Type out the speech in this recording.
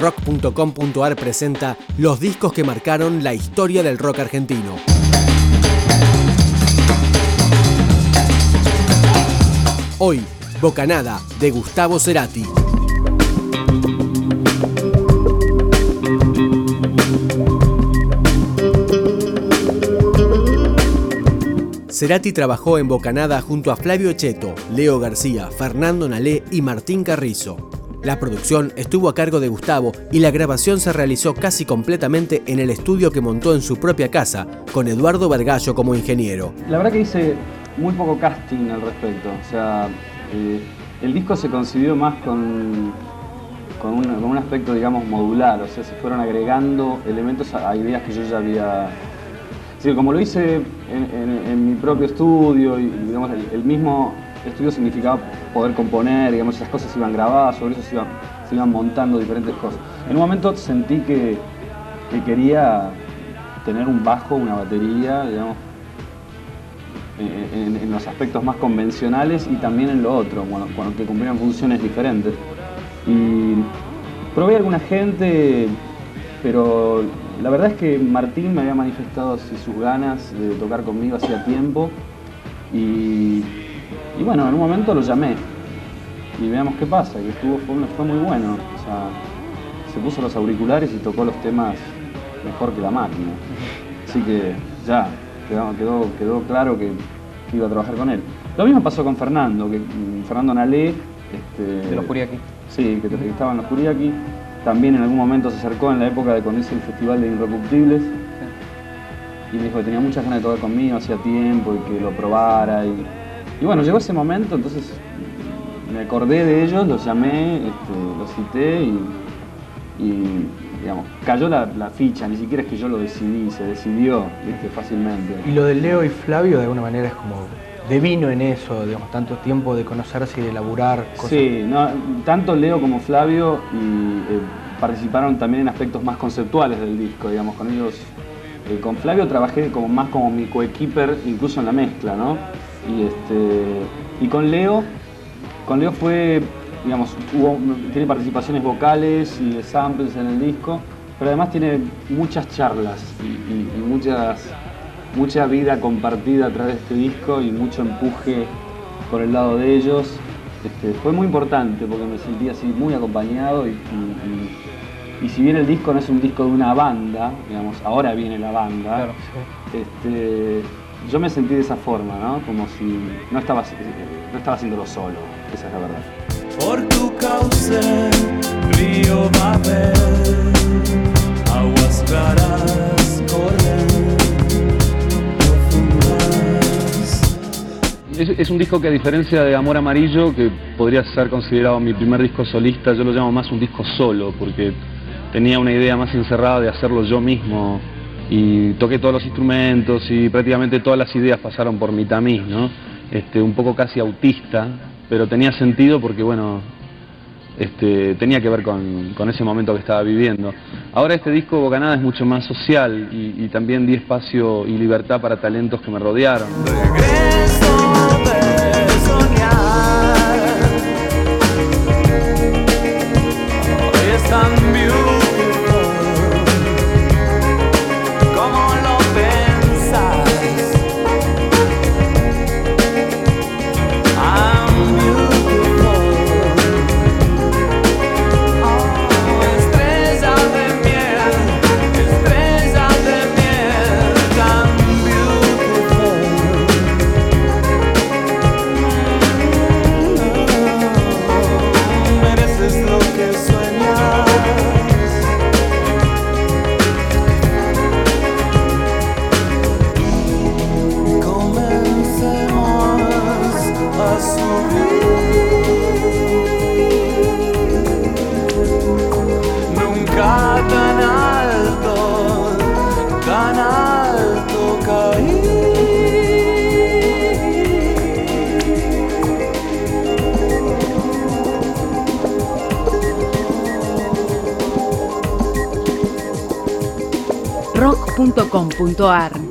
Rock.com.ar presenta los discos que marcaron la historia del rock argentino. Hoy, Bocanada de Gustavo Cerati. Cerati trabajó en Bocanada junto a Flavio Cheto, Leo García, Fernando Nalé y Martín Carrizo. La producción estuvo a cargo de Gustavo y la grabación se realizó casi completamente en el estudio que montó en su propia casa, con Eduardo Vergallo como ingeniero. La verdad que hice muy poco casting al respecto. O sea, eh, el disco se concibió más con, con, un, aspecto, digamos, modular. O sea, se fueron agregando elementos a, ideas que yo ya había... Es como lo hice en, mi propio estudio y, digamos, el mismo estudio significaba poder componer, digamos, esas cosas se iban grabadas, sobre eso se iban, montando diferentes cosas. En un momento sentí que, quería tener un bajo, una batería, digamos, en, los aspectos más convencionales y también en lo otro, cuando, cuando que cumplían funciones diferentes. Y probé a alguna gente, pero la verdad es que Martín me había manifestado sus ganas de tocar conmigo hacía tiempo y y bueno, en un momento lo llamé y veamos qué pasa, y estuvo, fue, muy bueno. O sea, se puso los auriculares y tocó los temas mejor que la máquina. Así que ya, quedó, quedó, claro que iba a trabajar con él. Lo mismo pasó con Fernando, que mm, Fernando Nalé. Este, de los Curiaki. Sí, que, estaba en los Curiaki. También en algún momento se acercó en la época de cuando hice el Festival de Irrecuptibles. Y me dijo que tenía muchas ganas de tocar conmigo hacía tiempo y que lo probara. Y, y bueno, llegó ese momento, entonces me acordé de ellos, los llamé, este, los cité y, digamos, cayó la, ficha, ni siquiera es que yo lo decidí, se decidió fácilmente. Y lo de Leo y Flavio de alguna manera es como de vino en eso, digamos, tanto tiempo de conocerse y de elaborar cosas. Sí, tanto Leo como Flavio y, eh, participaron también en aspectos más conceptuales del disco, digamos, con ellos. Eh, con Flavio trabajé como más como mi coequiper, incluso en la mezcla, ¿no? Y, este, y con Leo, con Leo fue, digamos, tiene participaciones vocales y de samples en el disco, pero además tiene muchas charlas y, muchas, mucha vida compartida a través de este disco y mucho empuje por el lado de ellos. Este, fue muy importante porque me sentí así muy acompañado y, y, si bien el disco no es un disco de una banda, digamos, ahora viene la banda, este, yo me sentí de esa forma, ¿no? Como si no estaba, no estaba haciéndolo solo, esa es la verdad. Por tu causa, río aguas claras es, es un disco que a diferencia de Amor Amarillo, que podría ser considerado mi primer disco solista, yo lo llamo más un disco solo, porque tenía una idea más encerrada de hacerlo yo mismo y toqué todos los instrumentos y prácticamente todas las ideas pasaron por mi tamiz, ¿no? Este, un poco casi autista, pero tenía sentido porque, bueno, este, tenía que ver con, ese momento que estaba viviendo. Ahora este disco Bocanada es mucho más social y, y también di espacio y libertad para talentos que me rodearon. rock.com.ar